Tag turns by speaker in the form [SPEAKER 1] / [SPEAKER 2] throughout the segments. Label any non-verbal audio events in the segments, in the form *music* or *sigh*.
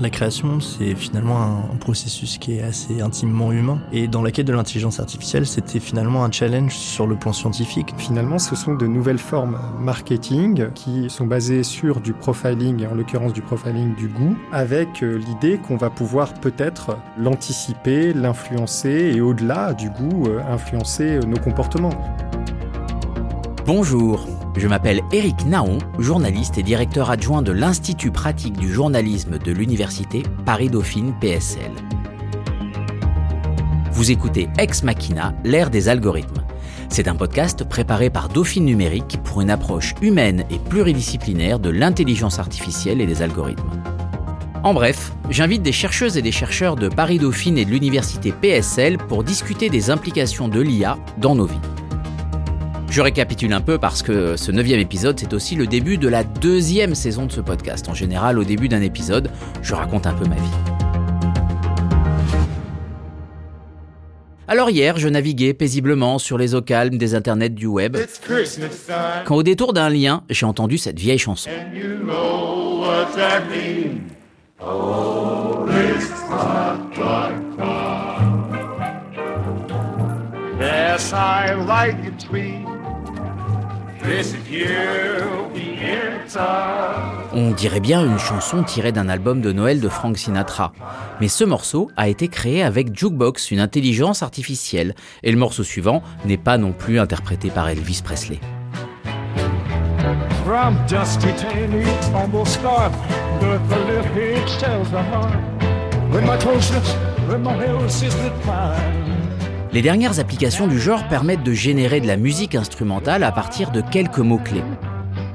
[SPEAKER 1] La création, c'est finalement un processus qui est assez intimement humain. Et dans la quête de l'intelligence artificielle, c'était finalement un challenge sur le plan scientifique.
[SPEAKER 2] Finalement, ce sont de nouvelles formes marketing qui sont basées sur du profiling, et en l'occurrence du profiling du goût, avec euh, l'idée qu'on va pouvoir peut-être l'anticiper, l'influencer et au-delà du goût, euh, influencer euh, nos comportements.
[SPEAKER 3] Bonjour, je m'appelle Eric Naon, journaliste et directeur adjoint de l'Institut pratique du journalisme de l'Université Paris-Dauphine PSL. Vous écoutez Ex Machina, l'ère des algorithmes. C'est un podcast préparé par Dauphine Numérique pour une approche humaine et pluridisciplinaire de l'intelligence artificielle et des algorithmes. En bref, j'invite des chercheuses et des chercheurs de Paris-Dauphine et de l'Université PSL pour discuter des implications de l'IA dans nos vies. Je récapitule un peu parce que ce neuvième épisode, c'est aussi le début de la deuxième saison de ce podcast. En général, au début d'un épisode, je raconte un peu ma vie. Alors hier, je naviguais paisiblement sur les eaux calmes des internets du web, quand au détour d'un lien, j'ai entendu cette vieille chanson. On dirait bien une chanson tirée d'un album de Noël de Frank Sinatra. Mais ce morceau a été créé avec Jukebox, une intelligence artificielle, et le morceau suivant n'est pas non plus interprété par Elvis Presley. Les dernières applications du genre permettent de générer de la musique instrumentale à partir de quelques mots-clés.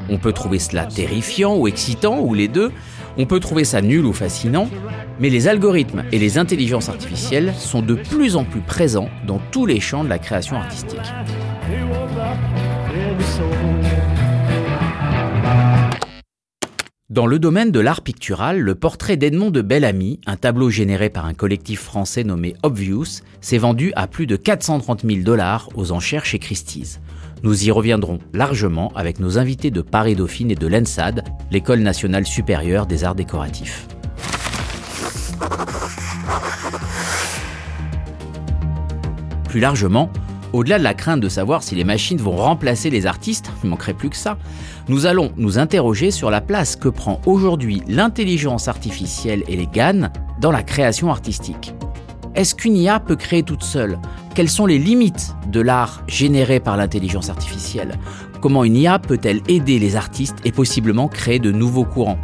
[SPEAKER 3] On peut trouver cela terrifiant ou excitant, ou les deux. On peut trouver ça nul ou fascinant. Mais les algorithmes et les intelligences artificielles sont de plus en plus présents dans tous les champs de la création artistique. Dans le domaine de l'art pictural, le portrait d'Edmond de Bellamy, un tableau généré par un collectif français nommé Obvious, s'est vendu à plus de 430 000 dollars aux enchères chez Christie's. Nous y reviendrons largement avec nos invités de Paris-Dauphine et de l'ENSAD, l'École nationale supérieure des arts décoratifs. Plus largement, au-delà de la crainte de savoir si les machines vont remplacer les artistes, il manquerait plus que ça, nous allons nous interroger sur la place que prend aujourd'hui l'intelligence artificielle et les GAN dans la création artistique. Est-ce qu'une IA peut créer toute seule? Quelles sont les limites de l'art généré par l'intelligence artificielle? Comment une IA peut-elle aider les artistes et possiblement créer de nouveaux courants?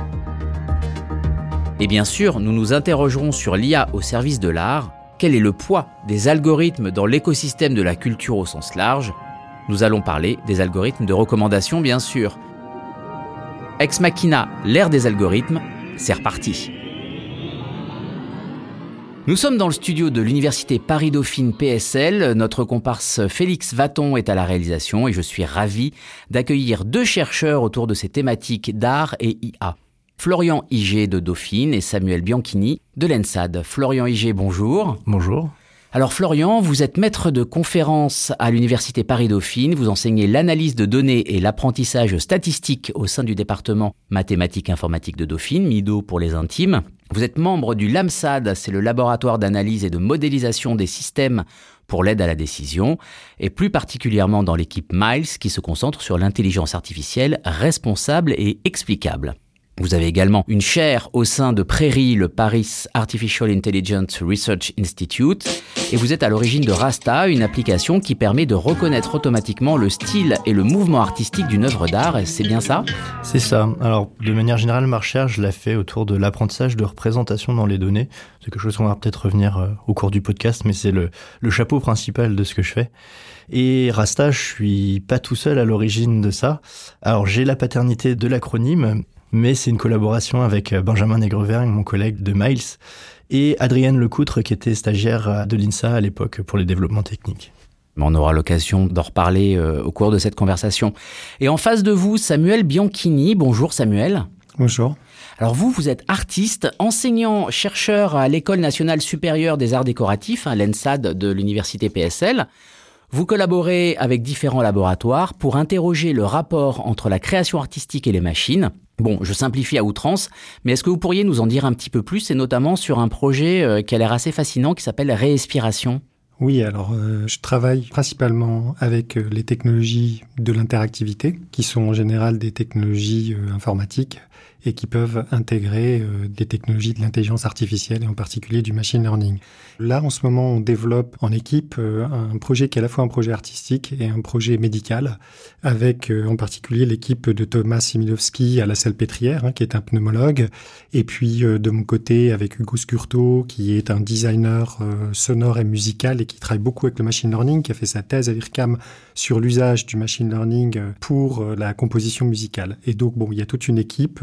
[SPEAKER 3] Et bien sûr, nous nous interrogerons sur l'IA au service de l'art. Quel est le poids des algorithmes dans l'écosystème de la culture au sens large? Nous allons parler des algorithmes de recommandation, bien sûr. Ex Machina, l'ère des algorithmes, c'est reparti. Nous sommes dans le studio de l'Université Paris-Dauphine PSL. Notre comparse Félix Vaton est à la réalisation et je suis ravi d'accueillir deux chercheurs autour de ces thématiques d'art et IA. Florian Igé de Dauphine et Samuel Bianchini de l'ENSAD. Florian Igé, bonjour.
[SPEAKER 1] Bonjour.
[SPEAKER 3] Alors Florian, vous êtes maître de conférence à l'Université Paris-Dauphine, vous enseignez l'analyse de données et l'apprentissage statistique au sein du département mathématiques informatique de Dauphine, MIDO pour les intimes. Vous êtes membre du LAMSAD, c'est le laboratoire d'analyse et de modélisation des systèmes pour l'aide à la décision, et plus particulièrement dans l'équipe MILES qui se concentre sur l'intelligence artificielle responsable et explicable. Vous avez également une chaire au sein de Prairie, le Paris Artificial Intelligence Research Institute, et vous êtes à l'origine de Rasta, une application qui permet de reconnaître automatiquement le style et le mouvement artistique d'une œuvre d'art. C'est bien ça?
[SPEAKER 1] C'est ça. Alors, de manière générale, ma recherche, je la fait autour de l'apprentissage de représentation dans les données. C'est quelque chose qu'on va peut-être revenir euh, au cours du podcast, mais c'est le, le chapeau principal de ce que je fais. Et Rasta, je suis pas tout seul à l'origine de ça. Alors, j'ai la paternité de l'acronyme, mais c'est une collaboration avec euh, Benjamin Negrevergne, mon collègue de Miles, et Adrienne Lecoutre, qui était stagiaire de l'INSA à l'époque pour les développements techniques.
[SPEAKER 3] On aura l'occasion d'en reparler euh, au cours de cette conversation. Et en face de vous, Samuel Bianchini. Bonjour Samuel.
[SPEAKER 2] Bonjour.
[SPEAKER 3] Alors vous, vous êtes artiste, enseignant, chercheur à l'École nationale supérieure des arts décoratifs, hein, l'ENSAD de l'université PSL. Vous collaborez avec différents laboratoires pour interroger le rapport entre la création artistique et les machines. Bon, je simplifie à outrance, mais est-ce que vous pourriez nous en dire un petit peu plus, et notamment sur un projet euh, qui a l'air assez fascinant qui s'appelle Réinspiration
[SPEAKER 2] oui, alors euh, je travaille principalement avec euh, les technologies de l'interactivité, qui sont en général des technologies informatiques et qui peuvent intégrer euh, des technologies de l'intelligence artificielle et en particulier du machine learning. Là, en ce moment, on développe en équipe euh, un projet qui est à la fois un projet artistique et un projet médical, avec euh, en particulier l'équipe de Thomas Similowski à la Salpêtrière, hein, qui est un pneumologue, et puis de mon côté avec Hugo Scurto, qui est un designer sonore et musical et qui travaille beaucoup avec le machine learning, qui a fait sa thèse à l'IRCAM sur l'usage du machine learning pour la composition musicale. Et donc, bon, il y a toute une équipe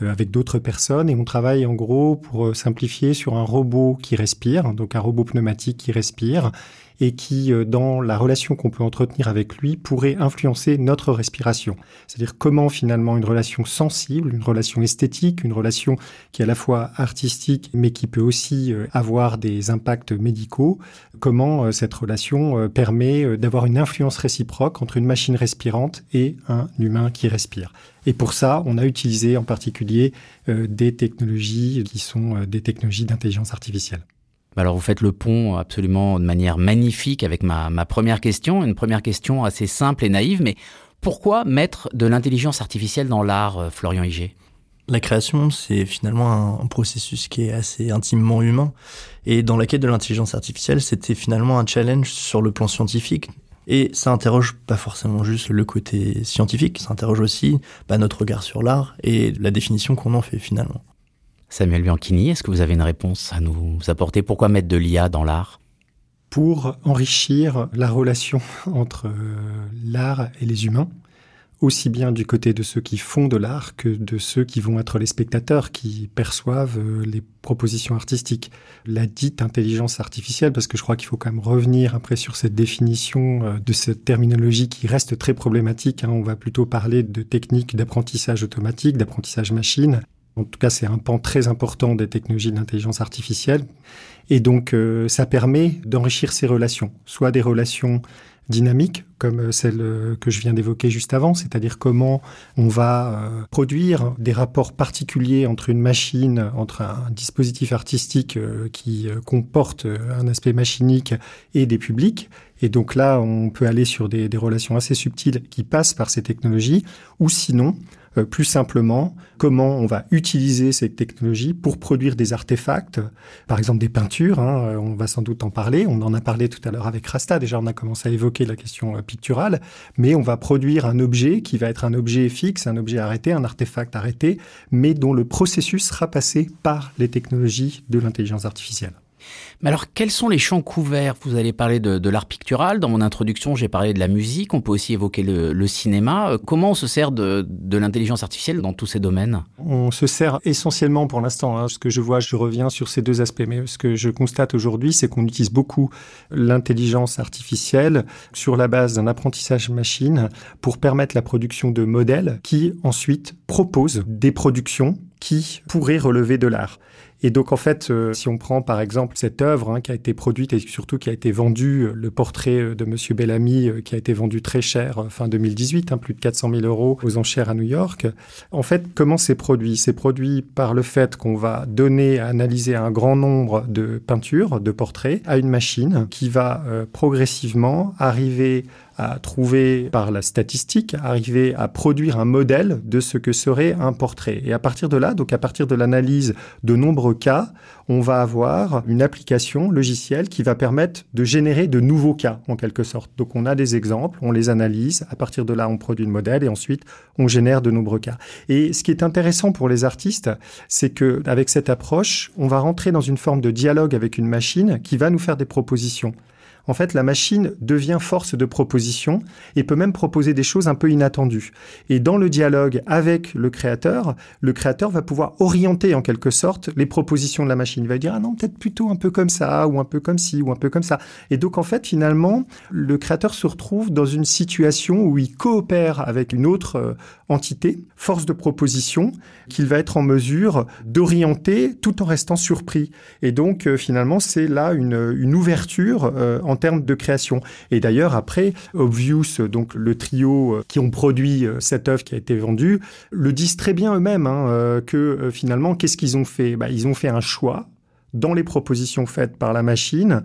[SPEAKER 2] avec d'autres personnes. Et on travaille en gros pour euh, simplifier sur un robot qui respire, donc un robot pneumatique qui respire et qui, euh, dans la relation qu'on peut entretenir avec lui, pourrait influencer notre respiration. C'est-à-dire comment finalement une relation sensible, une relation esthétique, une relation qui est à la fois artistique, mais qui peut aussi euh, avoir des impacts médicaux, comment euh, cette relation permet d'avoir une influence réciproque entre une machine respirante et un humain qui respire. Et pour ça, on a utilisé en particulier des technologies qui sont des technologies d'intelligence artificielle.
[SPEAKER 3] Bah alors vous faites le pont absolument de manière magnifique avec ma, ma première question, une première question assez simple et naïve, mais pourquoi mettre de l'intelligence artificielle dans l'art, euh, Florian Iger
[SPEAKER 1] la création, c'est finalement un, processus qui est assez intimement humain. Et dans la quête de l'intelligence artificielle, c'était finalement un challenge sur le plan scientifique. Et ça interroge pas forcément juste le côté scientifique, ça interroge aussi bah, notre regard sur l'art et la définition qu'on en fait finalement.
[SPEAKER 3] Samuel Bianchini, est-ce que vous avez une réponse à nous apporter? Pourquoi mettre de l'IA dans l'art?
[SPEAKER 2] Pour enrichir la relation entre euh, l'art et les humains, aussi bien du côté de ceux qui font de l'art que de ceux qui vont être les spectateurs, qui perçoivent euh, les propositions artistiques. La dite intelligence artificielle, parce que je crois qu'il faut quand même revenir après sur cette définition euh, de cette terminologie qui reste très problématique. Hein. On va plutôt parler de techniques d'apprentissage automatique, d'apprentissage machine. En tout cas, c'est un pan très important des technologies de l'intelligence artificielle. Et donc, euh, ça permet d'enrichir ces relations, soit des relations dynamiques, comme euh, celle euh, que je viens d'évoquer juste avant, c'est-à-dire comment on va produire des rapports particuliers entre une machine, entre un dispositif artistique qui comporte un aspect machinique et des publics. Et donc là, on peut aller sur des relations assez subtiles qui passent par ces technologies, ou sinon, euh, plus simplement comment on va utiliser ces technologies pour produire des artefacts, par exemple des peintures, hein, euh, on va sans doute en parler, on en a parlé tout à l'heure avec Rasta, déjà on a commencé à évoquer la question euh, picturale, mais on va produire un objet qui va être un objet fixe, un objet arrêté, un artefact arrêté, mais dont le processus sera passé par les technologies de l'intelligence artificielle.
[SPEAKER 3] Mais alors, quels sont les champs couverts? Vous allez parler de, l'art pictural. Dans mon introduction, j'ai parlé de la musique. On peut aussi évoquer le, cinéma. Euh, comment on se sert de, l'intelligence artificielle dans tous ces domaines?
[SPEAKER 2] On se sert essentiellement pour l'instant. Hein. Ce que je vois, je reviens sur ces deux aspects. Mais ce que je constate aujourd'hui, c'est qu'on utilise beaucoup l'intelligence artificielle sur la base d'un apprentissage machine pour permettre la production de modèles qui ensuite proposent des productions qui pourraient relever de l'art. Et donc en fait, euh, si on prend par exemple cette œuvre hein, qui a été produite et surtout qui a été vendue, euh, le portrait euh, de Monsieur Bellamy qui a été vendu très cher fin 2018, hein, plus de 400 000 euros aux enchères à New York. En fait, comment c'est produit? C'est produit par le fait qu'on va donner à analyser un grand nombre de peintures, de portraits, à une machine qui va progressivement arriver à trouver par la statistique, arriver à produire un modèle de ce que serait un portrait. Et à partir de là, donc à partir de l'analyse de nombreux cas, on va avoir une application logicielle qui va permettre de générer de nouveaux cas en quelque sorte. Donc on a des exemples, on les analyse, à partir de là on produit le modèle et ensuite on génère de nombreux cas. Et ce qui est intéressant pour les artistes, c'est que avec cette approche, on va rentrer dans une forme de dialogue avec une machine qui va nous faire des propositions en fait, la machine devient force de proposition et peut même proposer des choses un peu inattendues. Et dans le dialogue avec le créateur, le créateur va pouvoir orienter en quelque sorte les propositions de la machine. Il va dire, ah non, peut-être plutôt un peu comme ça, ou un peu comme ci, ou un peu comme ça. Et donc, en fait, finalement, le créateur se retrouve dans une situation où il coopère avec une autre euh, entité, force de proposition, qu'il va être en mesure d'orienter tout en restant surpris. Et donc, euh, finalement, c'est là une, ouverture euh, en termes de création. Et d'ailleurs, après, Obvious, donc le trio qui ont produit cette œuvre qui a été vendue, le disent très bien eux-mêmes hein, que finalement, qu'est-ce qu'ils ont fait? Bah, Ils ont fait un choix dans les propositions faites par la machine,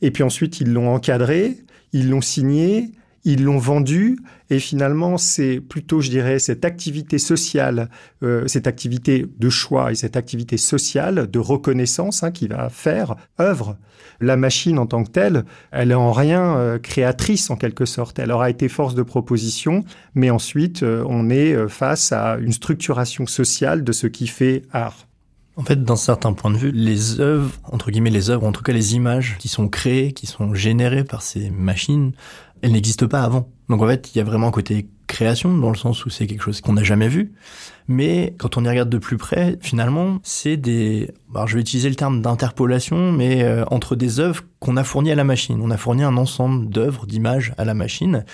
[SPEAKER 2] et puis ensuite ils l'ont encadré, ils l'ont signé, ils l'ont vendu et finalement c'est plutôt, je dirais, cette activité sociale, euh, cette activité de choix et cette activité sociale de reconnaissance hein, qui va faire œuvre. La machine en tant que telle, elle est en rien euh, créatrice en quelque sorte. Elle aura été force de proposition, mais ensuite euh, on est face à une structuration sociale de ce qui fait art.
[SPEAKER 1] En fait, d'un certain point de vue, les œuvres, entre guillemets les œuvres, en tout cas les images qui sont créées, qui sont générées par ces machines, elles n'existent pas avant. Donc en fait, il y a vraiment un côté création, dans le sens où c'est quelque chose qu'on n'a jamais vu. Mais quand on y regarde de plus près, finalement, c'est des... Alors je vais utiliser le terme d'interpolation, mais euh, entre des œuvres qu'on a fournies à la machine. On a fourni un ensemble d'œuvres, d'images à la machine,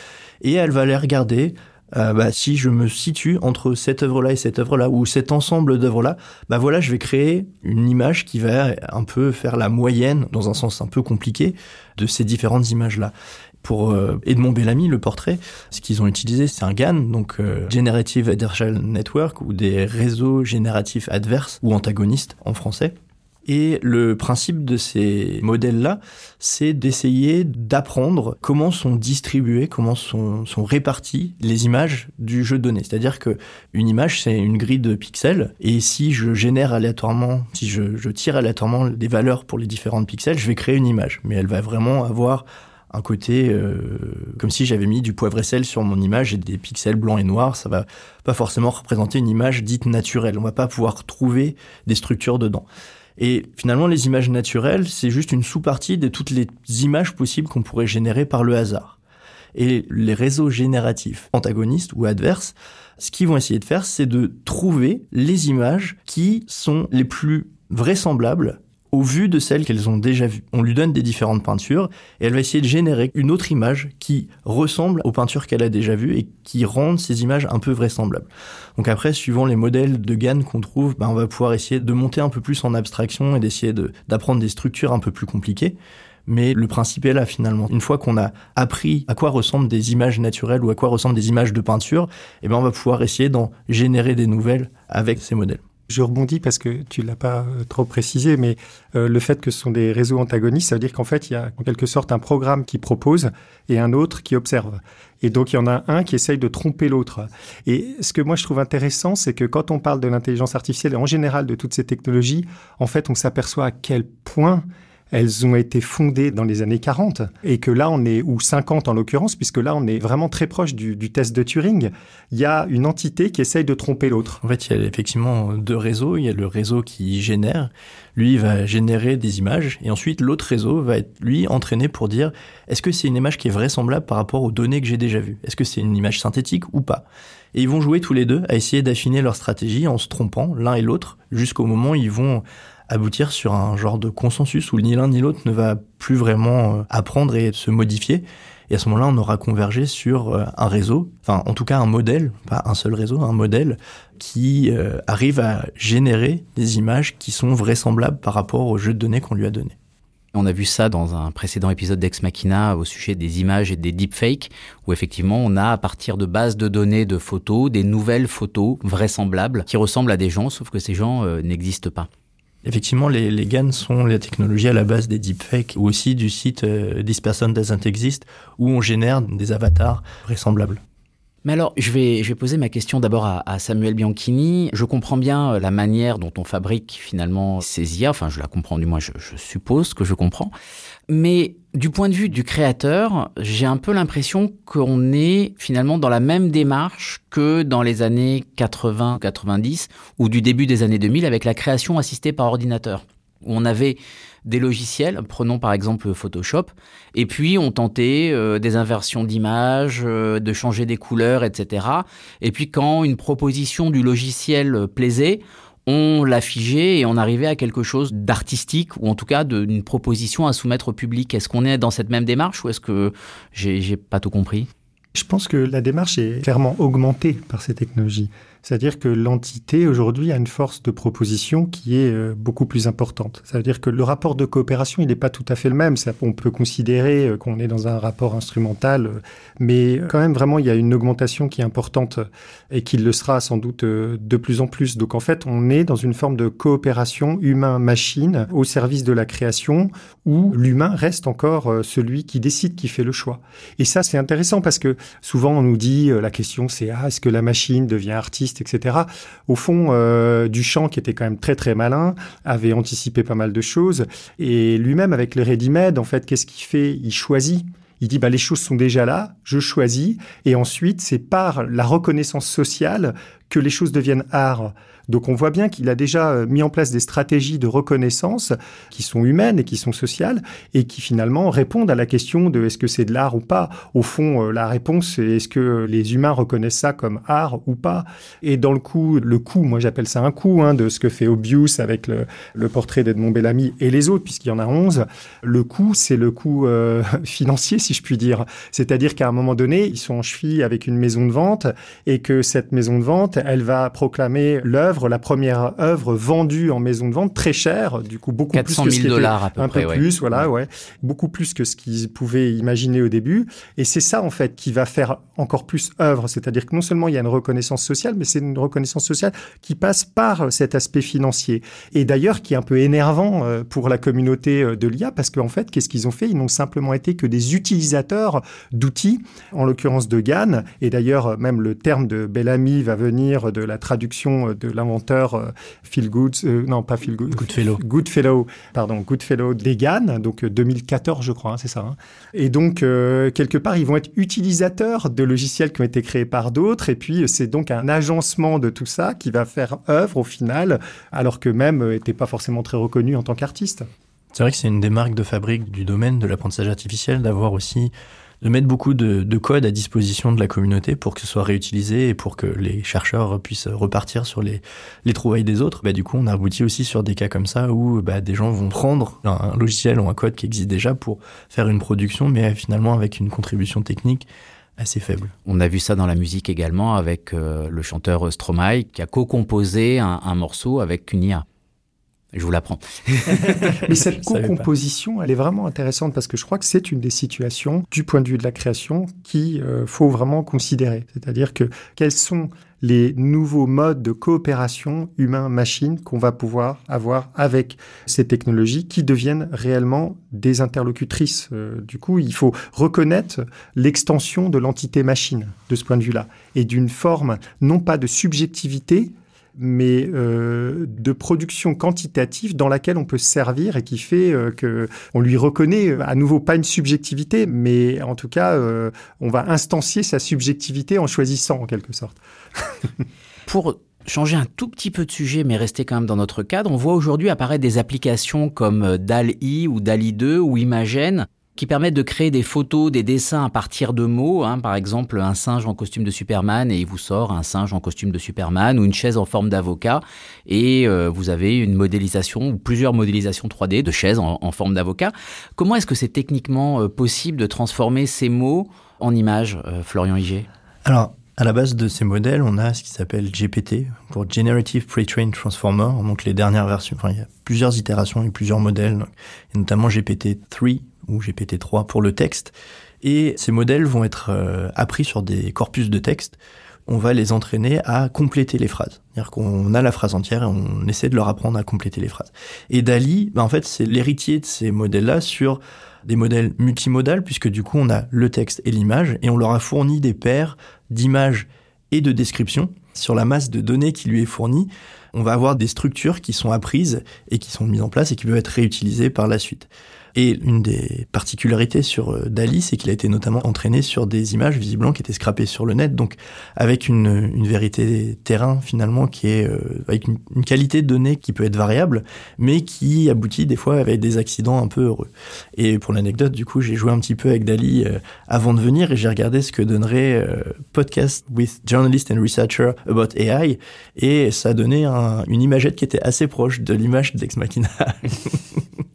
[SPEAKER 1] et elle va les regarder euh, bah, si je me situe entre cette œuvre-là et cette œuvre-là, ou cet ensemble d'œuvres-là, bah voilà, je vais créer une image qui va un peu faire la moyenne, dans un sens un peu compliqué, de ces différentes images-là. Pour euh, Edmond Bellamy, le portrait, ce qu'ils ont utilisé, c'est un GAN, donc euh, Generative Adversarial Network, ou des réseaux génératifs adverses ou antagonistes en français. Et le principe de ces modèles-là, c'est d'essayer d'apprendre comment sont distribuées, comment sont, sont réparties les images du jeu de données. C'est-à-dire que une image, c'est une grille de pixels, et si je génère aléatoirement, si je, je tire aléatoirement des valeurs pour les différentes pixels, je vais créer une image. Mais elle va vraiment avoir un côté euh, comme si j'avais mis du poivre et sel sur mon image et des pixels blancs et noirs. Ça va pas forcément représenter une image dite naturelle. On va pas pouvoir trouver des structures dedans. Et finalement, les images naturelles, c'est juste une sous-partie de toutes les images possibles qu'on pourrait générer par le hasard. Et les réseaux génératifs antagonistes ou adverses, ce qu'ils vont essayer de faire, c'est de trouver les images qui sont les plus vraisemblables au vu de celles qu'elles ont déjà vues. On lui donne des différentes peintures et elle va essayer de générer une autre image qui ressemble aux peintures qu'elle a déjà vues et qui rendent ces images un peu vraisemblables. Donc après, suivant les modèles de GAN qu'on trouve, ben on va pouvoir essayer de monter un peu plus en abstraction et d'essayer d'apprendre des structures un peu plus compliquées. Mais le principe est là finalement. Une fois qu'on a appris à quoi ressemblent des images naturelles ou à quoi ressemblent des images de peinture, eh ben on va pouvoir essayer d'en générer des nouvelles avec ces modèles.
[SPEAKER 2] Je rebondis parce que tu l'as pas euh, trop précisé, mais euh, le fait que ce sont des réseaux antagonistes, ça veut dire qu'en fait, il y a en quelque sorte un programme qui propose et un autre qui observe. Et donc, il y en a un qui essaye de tromper l'autre. Et ce que moi, je trouve intéressant, c'est que quand on parle de l'intelligence artificielle et en général de toutes ces technologies, en fait, on s'aperçoit à quel point elles ont été fondées dans les années 40 et que là on est, ou 50 en l'occurrence, puisque là on est vraiment très proche du, test de Turing. Il y a une entité qui essaye de tromper l'autre.
[SPEAKER 1] En fait, il y a effectivement deux réseaux. Il y a le réseau qui génère. Lui va générer des images et ensuite l'autre réseau va être lui entraîné pour dire est-ce que c'est une image qui est vraisemblable par rapport aux données que j'ai déjà vues? Est-ce que c'est une image synthétique ou pas? Et ils vont jouer tous les deux à essayer d'affiner leur stratégie en se trompant l'un et l'autre jusqu'au moment où ils vont aboutir sur un genre de consensus où ni l'un ni l'autre ne va plus vraiment euh, apprendre et se modifier. Et à ce moment-là, on aura convergé sur euh, un réseau, enfin en tout cas un modèle, pas un seul réseau, un modèle qui euh, arrive à générer des images qui sont vraisemblables par rapport au jeu de données qu'on lui a donné.
[SPEAKER 3] On a vu ça dans un précédent épisode d'Ex Machina au sujet des images et des deepfakes, où effectivement on a à partir de bases de données de photos, des nouvelles photos vraisemblables qui ressemblent à des gens, sauf que ces gens n'existent pas.
[SPEAKER 1] Effectivement, les, les GAN sont les technologies à la base des deepfakes ou aussi du site euh, This Person Doesn't où on génère des avatars vraisemblables.
[SPEAKER 3] Mais alors, je vais, je vais poser ma question d'abord à, à, Samuel Bianchini. Je comprends bien euh, la manière dont on fabrique finalement ces IA. Enfin, je la comprends, du moins, je, je suppose que je comprends. Mais du point de vue du créateur, j'ai un peu l'impression qu'on est finalement dans la même démarche que dans les années 80-90 ou du début des années 2000 avec la création assistée par ordinateur. Où on avait des logiciels, prenons par exemple Photoshop, et puis on tentait euh, des inversions d'images, euh, de changer des couleurs, etc. Et puis quand une proposition du logiciel plaisait, on l'a figé et on arrivait à quelque chose d'artistique ou en tout cas d'une proposition à soumettre au public. Est-ce qu'on est dans cette même démarche ou est-ce que j'ai pas tout compris?
[SPEAKER 2] Je pense que la démarche est clairement augmentée par ces technologies. C'est-à-dire que l'entité aujourd'hui a une force de proposition qui est euh, beaucoup plus importante. C'est-à-dire que le rapport de coopération, il n'est pas tout à fait le même. On peut considérer euh, qu'on est dans un rapport instrumental, euh, mais quand même vraiment il y a une augmentation qui est importante et qui le sera sans doute de plus en plus. Donc en fait, on est dans une forme de coopération humain-machine au service de la création où l'humain reste encore celui qui décide, qui fait le choix. Et ça, c'est intéressant parce que souvent on nous dit la question c'est ah, est-ce que la machine devient artiste, etc. Au fond, euh, Duchamp, qui était quand même très très malin, avait anticipé pas mal de choses. Et lui-même, avec le ready-made, en fait, qu'est-ce qu'il fait? Il choisit. Il dit bah les choses sont déjà là, je choisis et ensuite c'est par la reconnaissance sociale que les choses deviennent art. Donc on voit bien qu'il a déjà euh, mis en place des stratégies de reconnaissance qui sont humaines et qui sont sociales et qui finalement répondent à la question de est-ce que c'est de l'art ou pas. Au fond, euh, la réponse c'est est-ce que les humains reconnaissent ça comme art ou pas. Et dans le coup, le coup, moi j'appelle ça un coup hein, de ce que fait Obius avec le, le portrait d'Edmond Bellamy et les autres, puisqu'il y en a 11. Le coup, c'est le coup euh, *laughs* financier, si je puis dire. C'est-à-dire qu'à un moment donné, ils sont en cheville avec une maison de vente et que cette maison de vente, elle va proclamer l'œuvre la première œuvre vendue en maison de vente très chère, du coup beaucoup plus que ce
[SPEAKER 3] dollars à peu
[SPEAKER 2] un
[SPEAKER 3] peu
[SPEAKER 2] plus, voilà, ouais, beaucoup plus que ce qu'ils pouvaient imaginer au début. Et c'est ça en fait qui va faire encore plus œuvre, c'est-à-dire que non seulement il y a une reconnaissance sociale, mais c'est une reconnaissance sociale qui passe par cet aspect financier. Et d'ailleurs qui est un peu énervant euh, pour la communauté euh, de l'IA parce qu'en fait, qu'est-ce qu'ils ont fait? Ils n'ont simplement été que des utilisateurs d'outils, en l'occurrence de GAN. Et d'ailleurs, même le terme de Bellamy va venir de la traduction de l'invention inventeur euh, Phil Good, euh, non pas Phil Good,
[SPEAKER 1] Goodfellow,
[SPEAKER 2] Goodfellow, pardon, Goodfellow Degan, donc 2014 euh, je crois, hein, c'est ça. Hein. Et donc quelque part ils vont être utilisateurs de logiciels qui ont été créés par d'autres, et puis c'est donc un agencement de tout ça qui va faire œuvre au final, alors que même n'était pas forcément très reconnu en tant qu'artiste.
[SPEAKER 1] C'est vrai que c'est une des marques de fabrique du domaine de l'apprentissage artificiel d'avoir aussi de mettre beaucoup de, de, code à disposition de la communauté pour que ce soit réutilisé et pour que les chercheurs puissent repartir sur les, les trouvailles des autres. Bah, du coup, on a abouti aussi sur des cas comme ça où bah, des gens vont prendre un logiciel ou un code qui existe déjà pour faire une production, mais finalement avec une contribution technique assez faible.
[SPEAKER 3] On a vu ça dans la musique également avec euh, le chanteur Stromae qui a co-composé un, un morceau avec une IA. Je vous l'apprends. *laughs*
[SPEAKER 2] Mais cette co-composition, elle est vraiment intéressante parce que je crois que c'est une des situations du point de vue de la création qu'il euh, faut vraiment considérer. C'est-à-dire que quels sont les nouveaux modes de coopération humain-machine qu'on va pouvoir avoir avec ces technologies qui deviennent réellement des interlocutrices. Euh, du coup, il faut reconnaître l'extension de l'entité machine de ce point de vue-là et d'une forme non pas de subjectivité, mais euh, de production quantitative dans laquelle on peut servir et qui fait euh, que on lui reconnaît à nouveau pas une subjectivité, mais en tout cas, euh, on va instancier sa subjectivité en choisissant en quelque sorte. *laughs*
[SPEAKER 3] Pour changer un tout petit peu de sujet, mais rester quand même dans notre cadre, on voit aujourd'hui apparaître des applications comme DAL-I ou DALI 2 ou Imagen qui permettent de créer des photos, des dessins à partir de mots. Hein. Par exemple, un singe en costume de Superman et il vous sort un singe en costume de Superman ou une chaise en forme d'avocat et euh, vous avez une modélisation ou plusieurs modélisations 3D de chaises en, forme d'avocat. Comment est-ce que c'est techniquement euh, possible de transformer ces mots en images, euh, Florian Iger
[SPEAKER 1] Alors, à la base de ces modèles, on a ce qui s'appelle GPT, pour Generative Pre-trained Transformer, donc les dernières versions. Il y a plusieurs itérations et plusieurs modèles, notamment GPT-3 ou GPT-3 pour le texte. Et ces modèles vont être euh, appris sur des corpus de texte. On va les entraîner à compléter les phrases. C'est-à-dire qu'on a la phrase entière et on essaie de leur apprendre à compléter les phrases. Et Dali, ben en fait, c'est l'héritier de ces modèles-là sur des modèles multimodales, puisque du coup, on a le texte et l'image, et on leur a fourni des paires d'images et de descriptions sur la masse de données qui lui est fournie. On va avoir des structures qui sont apprises et qui sont mises en place et qui peuvent être réutilisées par la suite. Et une des particularités sur euh, Dali, c'est qu'il a été notamment entraîné sur des images visiblement qui étaient scrapées sur le net, donc avec une, une vérité terrain finalement qui est euh, avec une, qualité de données qui peut être variable, mais qui aboutit des fois avec des accidents un peu heureux. Et pour l'anecdote, du coup, j'ai joué un petit peu avec Dali euh, avant de venir et j'ai regardé ce que donnerait podcast with journalist and researcher about AI et ça donnait un, une imagette qui était assez proche de l'image d'Ex Machina. *laughs*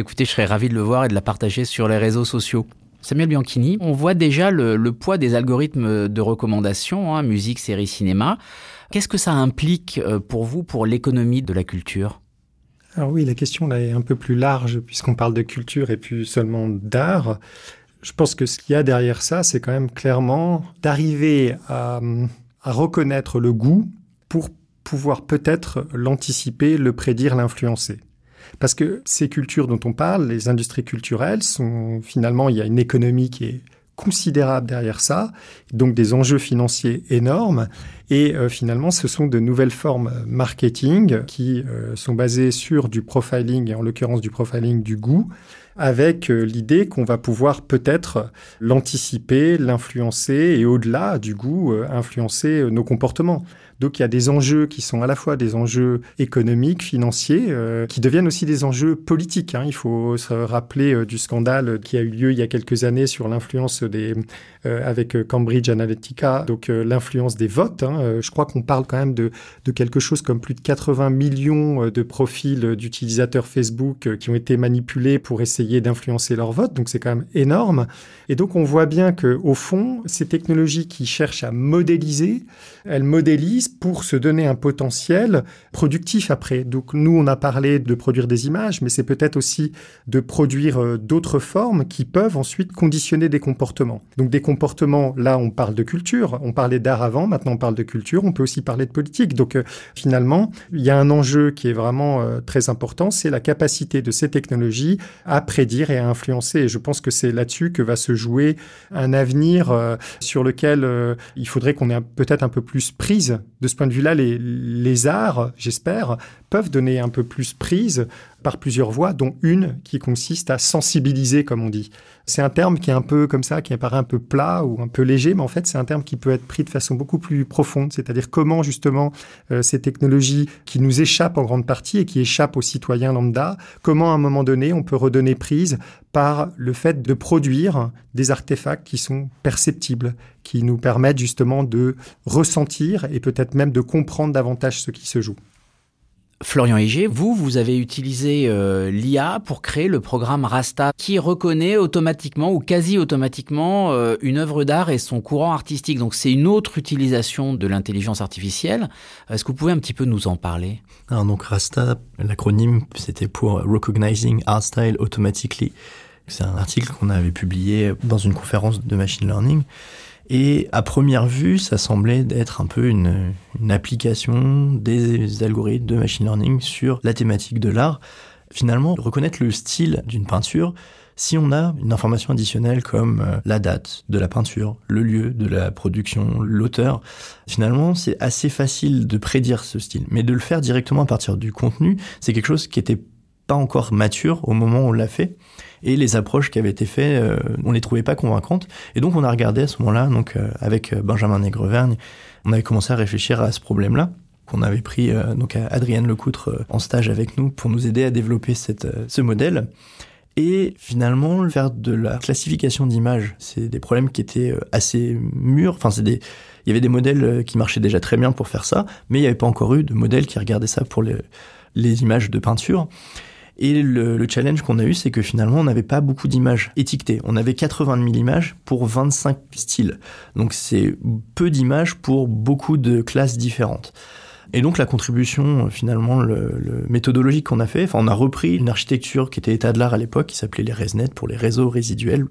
[SPEAKER 3] écoutez, je serais ravi de le voir et de la partager sur les réseaux sociaux. Samuel Bianchini, on voit déjà le, poids des algorithmes de recommandation, hein, musique, série, cinéma. Qu'est-ce que ça implique euh, pour vous, pour l'économie de la culture?
[SPEAKER 2] Alors oui, la question là est un peu plus large puisqu'on parle de culture et plus seulement d'art. Je pense que ce qu'il y a derrière ça, c'est quand même clairement d'arriver à, à reconnaître le goût pour pouvoir peut-être l'anticiper, le prédire, l'influencer. Parce que ces cultures dont on parle, les industries culturelles, sont finalement, il y a une économie qui est considérable derrière ça, donc des enjeux financiers énormes. Et euh, finalement, ce sont de nouvelles formes marketing qui euh, sont basées sur du profiling, et en l'occurrence du profiling du goût, avec euh, l'idée qu'on va pouvoir peut-être l'anticiper, l'influencer et au-delà du goût, influencer nos comportements. Donc il y a des enjeux qui sont à la fois des enjeux économiques, financiers, euh, qui deviennent aussi des enjeux politiques. Hein. Il faut se rappeler euh, du scandale qui a eu lieu il y a quelques années sur l'influence des euh, avec Cambridge Analytica, donc l'influence des votes. Hein. Je crois qu'on parle quand même de, de quelque chose comme plus de 80 millions de profils d'utilisateurs Facebook qui ont été manipulés pour essayer d'influencer leur vote. Donc c'est quand même énorme. Et donc on voit bien que au fond, ces technologies qui cherchent à modéliser, elles modélisent pour se donner un potentiel productif après. Donc nous, on a parlé de produire des images, mais c'est peut-être aussi de produire euh, d'autres formes qui peuvent ensuite conditionner des comportements. Donc des comportements, là, on parle de culture, on parlait d'art avant, maintenant on parle de culture, on peut aussi parler de politique. Donc euh, finalement, il y a un enjeu qui est vraiment euh, très important, c'est la capacité de ces technologies à prédire et à influencer. Et je pense que c'est là-dessus que va se jouer un avenir sur lequel il faudrait qu'on ait peut-être un peu plus prise de ce point de vue-là, les, arts, j'espère, peuvent donner un peu plus prise par plusieurs voies, dont une qui consiste à sensibiliser, comme on dit. C'est un terme qui est un peu comme ça, qui apparaît un peu plat ou un peu léger, mais en fait, c'est un terme qui peut être pris de façon beaucoup plus profonde, c'est-à-dire comment justement euh, ces technologies qui nous échappent en grande partie et qui échappent aux citoyens lambda, comment à un moment donné on peut redonner prise par le fait de produire des artefacts qui sont perceptibles, qui nous permettent justement de ressentir et peut-être même de comprendre davantage ce qui se joue.
[SPEAKER 3] Florian Higé, vous, vous avez utilisé euh, l'IA pour créer le programme Rasta qui reconnaît automatiquement ou quasi automatiquement euh, une œuvre d'art et son courant artistique. Donc c'est une autre utilisation de l'intelligence artificielle. Est-ce que vous pouvez un petit peu nous en parler?
[SPEAKER 1] Alors donc Rasta, l'acronyme c'était pour Recognizing Art Style Automatically. C'est un article qu'on avait publié dans une conférence de machine learning et à première vue, ça semblait être un peu une, une application des algorithmes de machine learning sur la thématique de l'art. Finalement, reconnaître le style d'une peinture, si on a une information additionnelle comme euh, la date de la peinture, le lieu de la production, l'auteur, finalement c'est assez facile de prédire ce style. Mais de le faire directement à partir du contenu, c'est quelque chose qui était pas encore mature au moment où on l'a fait et les approches qui avaient été faites, euh, on les trouvait pas convaincantes. Et donc on a regardé à ce moment-là, donc euh, avec euh, Benjamin Négrevergne, on avait commencé à réfléchir à ce problème-là qu'on avait pris donc à Adrienne Lecoutre en stage avec nous pour nous aider à développer cette, ce modèle. Et finalement, faire de la classification d'images, c'est des problèmes qui étaient assez mûrs. Enfin, c'est des, il y avait des modèles qui marchaient déjà très bien pour faire ça, mais il n'y avait pas encore eu de modèle qui regardait ça pour les, les images de peinture. Et le, challenge qu'on a eu, c'est que finalement, on n'avait pas beaucoup d'images étiquetées. On avait 80 000 images pour 25 styles. Donc c'est peu d'images pour beaucoup de classes différentes. Et donc la contribution, finalement, le, le méthodologique qu'on a fait, enfin on a repris une architecture qui était état de l'art à l'époque, qui s'appelait les ResNet pour les réseaux résiduels.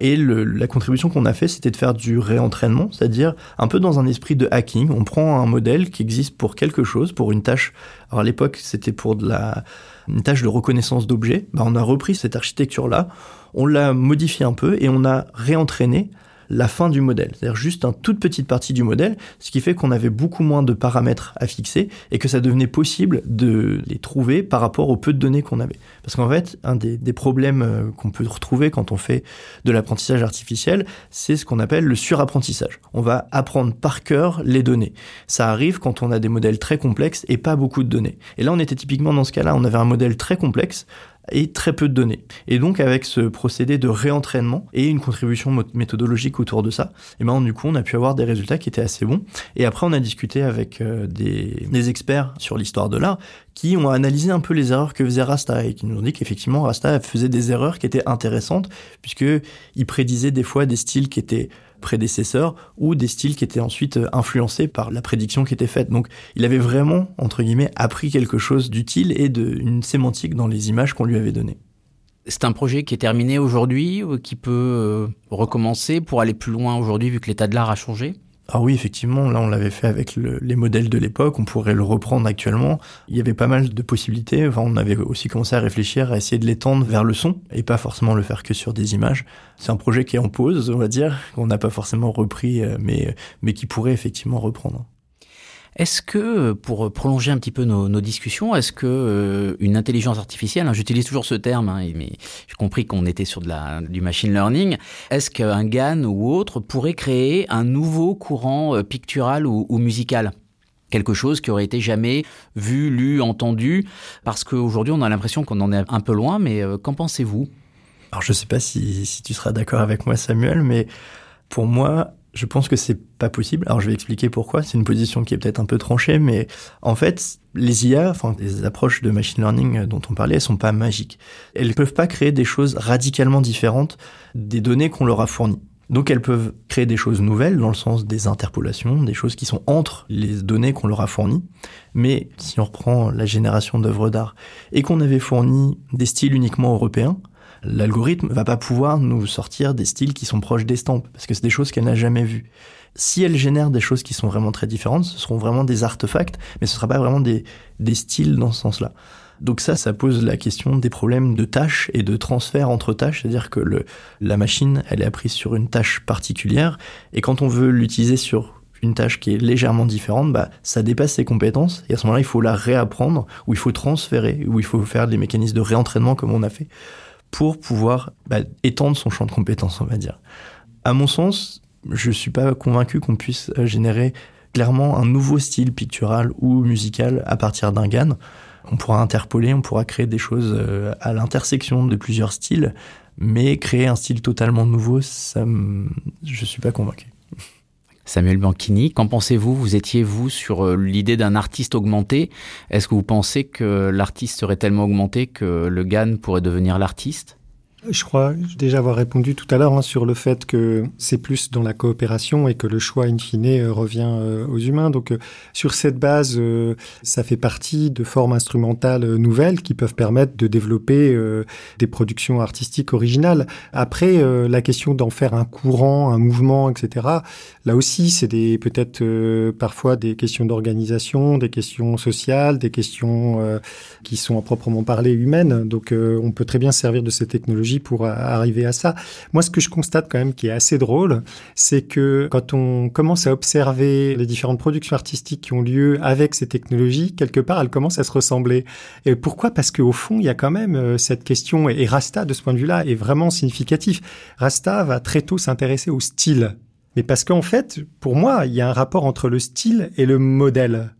[SPEAKER 1] Et le, la contribution qu'on a fait, c'était de faire du réentraînement, c'est-à-dire un peu dans un esprit de hacking. On prend un modèle qui existe pour quelque chose, pour une tâche. Alors à l'époque, c'était pour de la une tâche de reconnaissance d'objets, bah, on a repris cette architecture-là, on l'a modifiée un peu et on a réentraîné la fin du modèle, c'est-à-dire juste une toute petite partie du modèle, ce qui fait qu'on avait beaucoup moins de paramètres à fixer et que ça devenait possible de les trouver par rapport au peu de données qu'on avait. Parce qu'en fait, un des, des problèmes euh, qu'on peut retrouver quand on fait de l'apprentissage artificiel, c'est ce qu'on appelle le surapprentissage. On va apprendre par cœur les données. Ça arrive quand on a des modèles très complexes et pas beaucoup de données. Et là, on était typiquement dans ce cas-là, on avait un modèle très complexe et très peu de données. Et donc avec ce procédé de réentraînement et une contribution méthodologique autour de ça, et ben du coup on a pu avoir des résultats qui étaient assez bons. Et après on a discuté avec euh, des, des experts sur l'histoire de l'art qui ont analysé un peu les erreurs que faisait Rasta et qui nous ont dit qu'effectivement Rasta faisait des erreurs qui étaient intéressantes puisque il prédisait des fois des styles qui étaient prédécesseurs ou des styles qui étaient ensuite euh, influencés par la prédiction qui était faite. Donc il avait vraiment, entre guillemets, appris quelque chose d'utile et d'une sémantique dans les images qu'on lui avait données.
[SPEAKER 3] C'est un projet qui est terminé aujourd'hui, ou qui peut euh, recommencer pour aller plus loin aujourd'hui vu que l'état de l'art a changé?
[SPEAKER 1] Ah oui, effectivement, là on l'avait fait avec les modèles de l'époque, on pourrait le reprendre actuellement. Il y avait pas mal de possibilités, enfin, on avait aussi commencé à réfléchir, à essayer de l'étendre vers le son, et pas forcément le faire que sur des images. C'est un projet qui est en pause, on va dire, qu'on n'a pas forcément repris, euh, mais, mais qui pourrait effectivement reprendre.
[SPEAKER 3] Est-ce que, pour prolonger un petit peu nos, discussions, est-ce que euh, une intelligence artificielle, hein, j'utilise toujours ce terme, hein, mais j'ai compris qu'on était sur de la, du machine learning, est-ce qu'un GAN ou autre pourrait créer un nouveau courant euh, pictural ou, musical? Quelque chose qui aurait été jamais vu, lu, entendu, parce qu'aujourd'hui on a l'impression qu'on en est un peu loin, mais euh, qu'en pensez-vous?
[SPEAKER 1] Alors je ne sais pas si, si tu seras d'accord avec moi Samuel, mais pour moi, je pense que c'est pas possible. Alors je vais expliquer pourquoi. C'est une position qui est peut-être un peu tranchée, mais en fait, les IA, enfin les approches de machine learning dont on parlait, elles sont pas magiques. Elles ne peuvent pas créer des choses radicalement différentes des données qu'on leur a fournies. Donc elles peuvent créer des choses nouvelles dans le sens des interpolations, des choses qui sont entre les données qu'on leur a fournies. Mais si on reprend la génération d'œuvres d'art et qu'on avait fourni des styles uniquement européens, l'algorithme va pas pouvoir nous sortir des styles qui sont proches d'estampes, parce que c'est des choses qu'elle n'a jamais vues. Si elle génère des choses qui sont vraiment très différentes, ce seront vraiment des artefacts, mais ce ne sera pas vraiment des, des styles dans ce sens-là. Donc ça, ça pose la question des problèmes de tâches et de transfert entre tâches, c'est-à-dire que le, la machine, elle est apprise sur une tâche particulière, et quand on veut l'utiliser sur une tâche qui est légèrement différente, bah, ça dépasse ses compétences, et à ce moment-là, il faut la réapprendre, ou il faut transférer, ou il faut faire des mécanismes de réentraînement comme on a fait, pour pouvoir bah, étendre son champ de compétences, on va dire. À mon sens, je suis pas convaincu qu'on puisse euh, générer clairement un nouveau style pictural ou musical à partir d'un GAN. On pourra interpoler, on pourra créer des choses euh, à l'intersection de plusieurs styles, mais créer un style totalement nouveau, ça, je suis pas convaincu.
[SPEAKER 3] Samuel Banchini, qu'en pensez-vous? Vous étiez, vous, sur euh, l'idée d'un artiste augmenté? Est-ce que vous pensez que l'artiste serait tellement augmenté que le GAN pourrait devenir l'artiste?
[SPEAKER 2] Je crois déjà avoir répondu tout à l'heure hein, sur le fait que c'est plus dans la coopération et que le choix in fine euh, revient euh, aux humains. Donc euh, sur cette base, ça fait partie de formes instrumentales nouvelles qui peuvent permettre de développer des productions artistiques originales. Après, la question d'en faire un courant, un mouvement, etc. Là aussi, c'est peut-être parfois des questions d'organisation, des questions sociales, des questions qui sont à proprement parler humaines. Donc on peut très bien servir de ces technologies pour arriver à ça. Moi, ce que je constate quand même qui est assez drôle, c'est que quand on commence à observer les différentes productions artistiques qui ont lieu avec ces technologies, quelque part, elles commencent à se ressembler. Et pourquoi? Parce qu'au fond, il y a quand même euh, cette question, et Rasta, de ce point de vue-là, est vraiment significatif. Rasta va très tôt s'intéresser au style. Mais parce qu'en fait, pour moi, il y a un rapport entre le style et le modèle.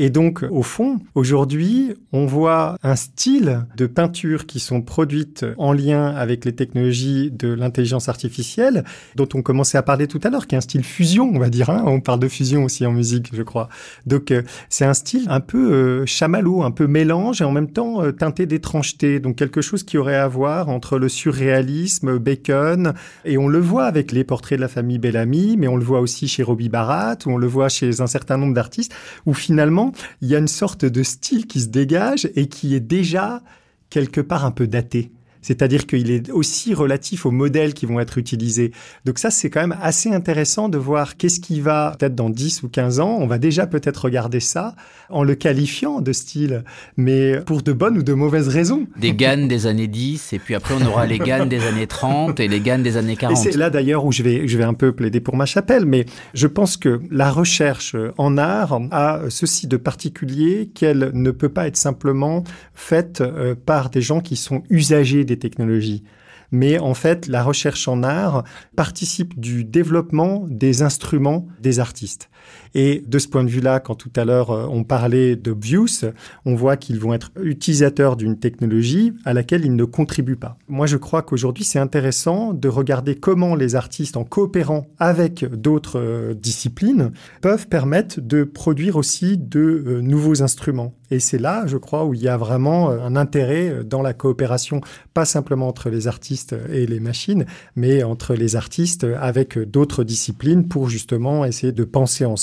[SPEAKER 2] Et donc, au fond, aujourd'hui, on voit un style de peinture qui sont produites en lien avec les technologies de l'intelligence artificielle, dont on commençait à parler tout à l'heure, qui est un style fusion, on va dire. Hein. on parle de fusion aussi en musique, je crois. Donc, euh, c'est un style un peu euh, chamallow, un peu mélange et en même temps euh, teinté d'étrangeté. Donc, quelque chose qui aurait à voir entre le surréalisme, Bacon, et on le voit avec les portraits de la famille Bellamy, mais on le voit aussi chez Robbie Barat, ou on le voit chez un certain nombre d'artistes, où finalement, il y a une sorte de style qui se dégage et qui est déjà quelque part un peu daté. C'est-à-dire qu'il est aussi relatif aux modèles qui vont être utilisés. Donc ça, c'est quand même assez intéressant de voir qu'est-ce qui va, peut-être dans 10 ou 15 ans, on va déjà peut-être regarder ça en le qualifiant de style, mais pour de bonnes ou de mauvaises raisons.
[SPEAKER 3] Des GAN des années 10, et puis après on aura les GAN des années 30 et les GAN des années 40.
[SPEAKER 2] Et c'est là d'ailleurs où je vais, je vais un peu plaider pour ma chapelle, mais je pense que la recherche en art a ceci de particulier qu'elle ne peut pas être simplement faite euh, par des gens qui sont usagers des technologies. Mais en fait, la recherche en art participe du développement des instruments des artistes. Et de ce point de vue-là, quand tout à l'heure euh, on parlait d'Obvious, on voit qu'ils vont être utilisateurs d'une technologie à laquelle ils ne contribuent pas. Moi, je crois qu'aujourd'hui, c'est intéressant de regarder comment les artistes, en coopérant avec d'autres euh, disciplines, peuvent permettre de produire aussi de euh, nouveaux instruments. Et c'est là, je crois, où il y a vraiment un intérêt dans la coopération, pas simplement entre les artistes et les machines, mais entre les artistes avec d'autres disciplines pour justement essayer de penser ensemble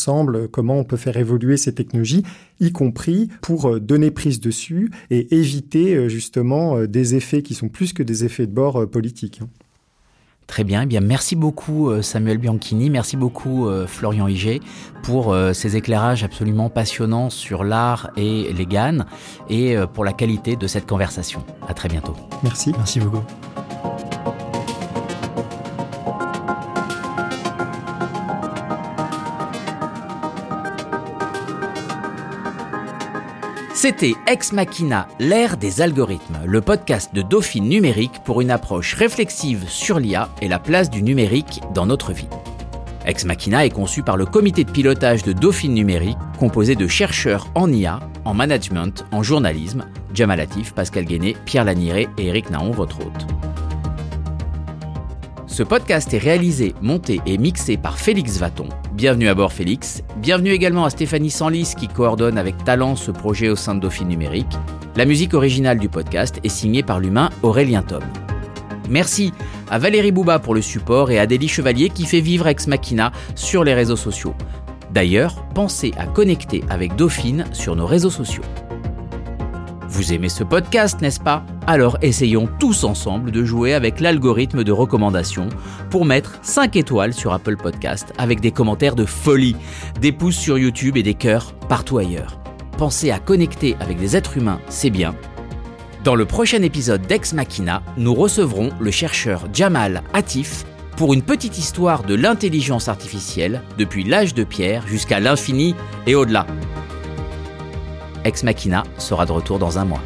[SPEAKER 2] comment on peut faire évoluer ces technologies, y compris pour euh, donner prise dessus et éviter euh, justement euh, des effets qui sont plus que des effets de bord politiques.
[SPEAKER 3] Très bien, eh bien merci beaucoup Samuel Bianchini, merci beaucoup Florian Higet pour ces éclairages absolument passionnants sur l'art et les GAN et pour la qualité de cette conversation. À très bientôt.
[SPEAKER 2] Merci.
[SPEAKER 1] Merci beaucoup.
[SPEAKER 3] C'était Ex Machina, l'ère des algorithmes, le podcast de Dauphine Numérique pour une approche réflexive sur l'IA et la place du numérique dans notre vie. Ex Machina est conçu par le comité de pilotage de Dauphine Numérique, composé de chercheurs en IA, en management, en journalisme, Jamal Latif, Pascal Guéné, Pierre Laniré et Eric Naon, votre hôte. Ce podcast est réalisé, monté et mixé par Félix Vaton. Bienvenue à bord Félix. Bienvenue également à Stéphanie Sanlis qui coordonne avec talent ce projet au sein de Dauphine Numérique. La musique originale du podcast est signée par l'humain Aurélien Tom. Merci à Valérie Bouba pour le support et à Adélie Chevalier qui fait vivre Ex Machina sur les réseaux sociaux. D'ailleurs, pensez à connecter avec Dauphine sur nos réseaux sociaux. Vous aimez ce podcast, n'est-ce pas? Alors essayons tous ensemble de jouer avec l'algorithme de recommandation pour mettre 5 étoiles sur Apple Podcast avec des commentaires de folie, des pouces sur YouTube et des cœurs partout ailleurs. Pensez à connecter avec des êtres humains, c'est bien. Dans le prochain épisode d'Ex Machina, nous recevrons le chercheur Jamal Atif pour une petite histoire de l'intelligence artificielle depuis l'âge de pierre jusqu'à l'infini et au-delà. Ex Machina sera de retour dans un mois.